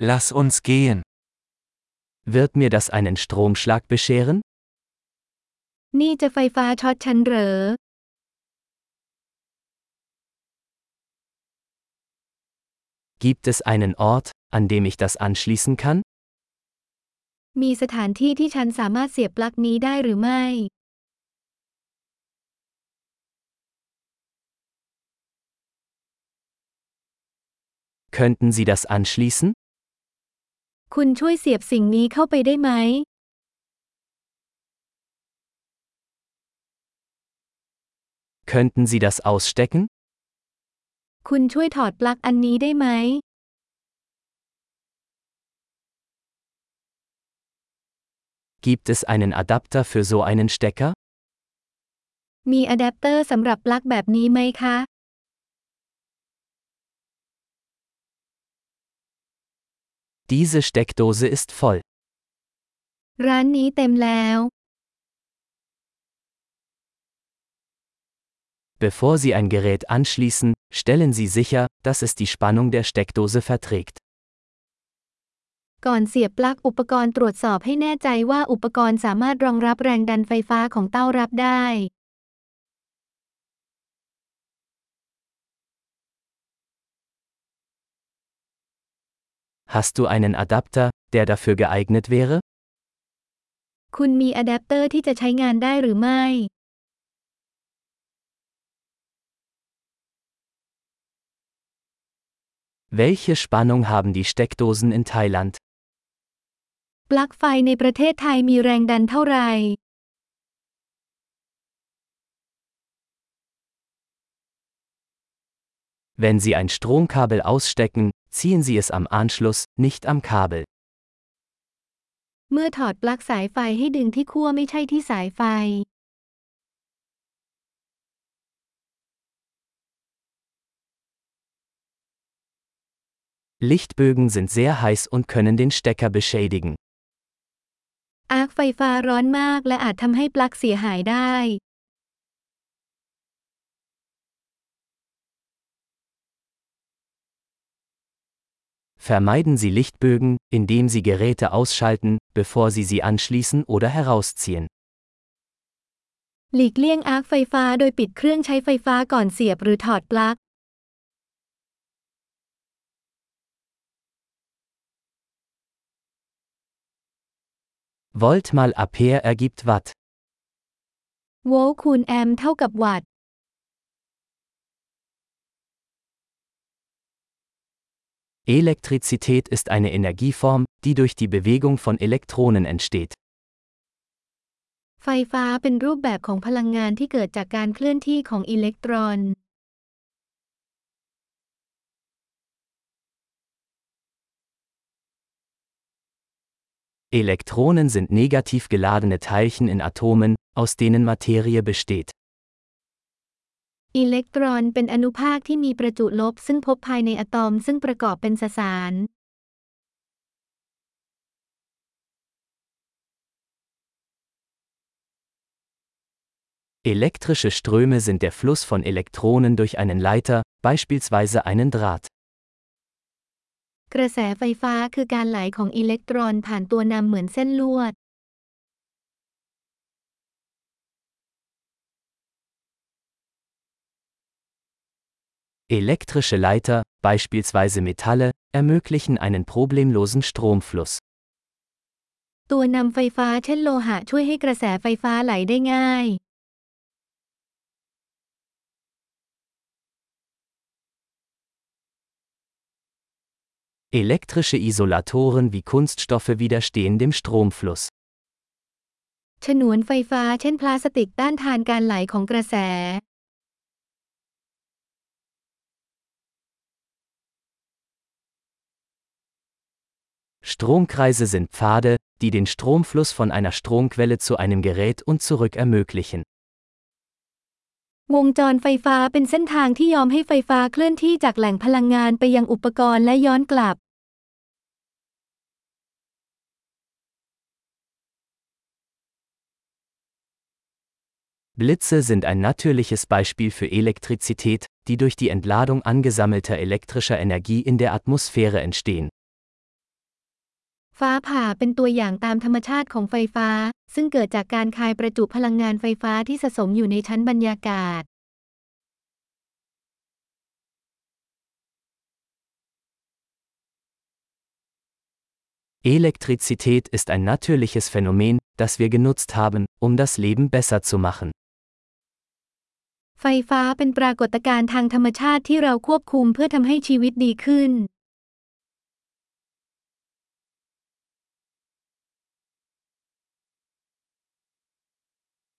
Lass uns gehen. Wird mir das einen Stromschlag bescheren? นี่จะไฟฟ้าช็อตฉันเหรอ Gibt es einen Ort, an dem ich das anschließen kann? มีสถานที่ที่ฉันสามารถเสียบปลั๊กนี้ได้หรือไม่ Könnten Sie das anschließen? คุณช่วยเสียบสิ่งนี้เข้าไปได้ไหม Könnten Sie das ausstecken? คุณช่วยถอดปลั๊กอันนี้ได้ไหม Gibt es einen Adapter für so einen Stecker? มีอะแดปเตอร์สำหรับปลั๊กแบบนี้ไหมคะ Diese Steckdose ist voll. ร้านนี้เต็มแล้ว Bevor Sie ein Gerät anschließen, stellen Sie sicher, dass es die Spannung der Steckdose verträgt. ก่อนเสียบปลั๊กอุปกรณ์ตรวจสอบให้แน่ใจว่าอุปกรณ์สามารถรองรับแรงดันไฟฟ้าของเต้ารับได้ Hast du einen Adapter, der dafür geeignet wäre? คุณมีอะแดปเตอร์ที่จะใช้งานได้หรือไม่ Welche Spannung haben die Steckdosen in Thailand? ปลั๊กไฟในประเทศไทยมีแรงดันเท่าไหร่ Wenn Sie ein Stromkabel ausstecken, ziehen Sie es am Anschluss, nicht am Kabel. เมื่อถอดปลั๊กสายไฟให้ดึงที่ขั้วไม่ใช่ที่สายไฟ Lichtbögen sind sehr heiß und können den Stecker beschädigen. อาร์คไฟฟ้าร้อนมากและอาจทำให้ปลั๊กเสียหายได้ Vermeiden Sie Lichtbögen, indem Sie Geräte ausschalten, bevor Sie sie anschließen oder herausziehen. หลีกเลี่ยงอาร์คไฟฟ้าโดยปิดเครื่องใช้ไฟฟ้าก่อนเสียบหรือถอดปลั๊ก Volt mal Ampere ergibt Watt. โวลต์คูณแอมป์เท่ากับวัตต์ Elektrizität ist eine Energieform, die durch die Bewegung von Elektronen entsteht. ไฟฟ้าเป็นรูปแบบของพลังงานที่เกิดจากการเคลื่อนที่ของอิเล็กตรอน Elektronen sind negativ geladene Teilchen in Atomen, aus denen Materie besteht. อิเล็กตรอนเป็นอนุภาคที่มีประจุลบซึ่งพบภายในอะตอมซึ่งประกอบเป็นสสาร Elektrische Ströme sind der Fluss von Elektronen durch einen Leiter, beispielsweise einen Draht. กระแสไฟฟ้าคือการไหลของอิเล็กตรอนผ่านตัวนำเหมือนเส้นลวด Elektrische Leiter, beispielsweise Metalle, ermöglichen einen problemlosen Stromfluss. ตัวนำไฟฟ้าเช่นโลหะช่วยให้กระแสไฟฟ้าไหลได้ง่าย Elektrische Isolatoren wie Kunststoffe widerstehen dem Stromfluss. ฉนวนไฟฟ้าเช่นพลาสติกต้านทานการไหลของกระแส Stromkreise sind Pfade, die den Stromfluss von einer Stromquelle zu einem Gerät und zurück ermöglichen. วงจรไฟฟ้าเป็นเส้นทางที่ยอมให้ไฟฟ้าเคลื่อนที่จากแหล่งพลังงานไปยังอุปกรณ์และย้อนกลับ Blitze sind ein natürliches Beispiel für Elektrizität, die durch die Entladung angesammelter elektrischer Energie in der Atmosphäre entstehen. ฟ้าผ่าเป็นตัวอย่างตามธรรมชาติของไฟฟ้า ซึ่งเกิดจากการคายประจุพลังงานไฟฟ้าที่สะสมอยู่ในชั้นบรรยากาศ Elektrizität ist ein natürliches Phänomen, das wir genutzt haben, um das Leben besser zu machen. ไฟฟ้าเป็นปรากฏการณ์ทางธรรมชาติที่เราควบคุมเพื่อทำให้ชีวิตดีขึ้น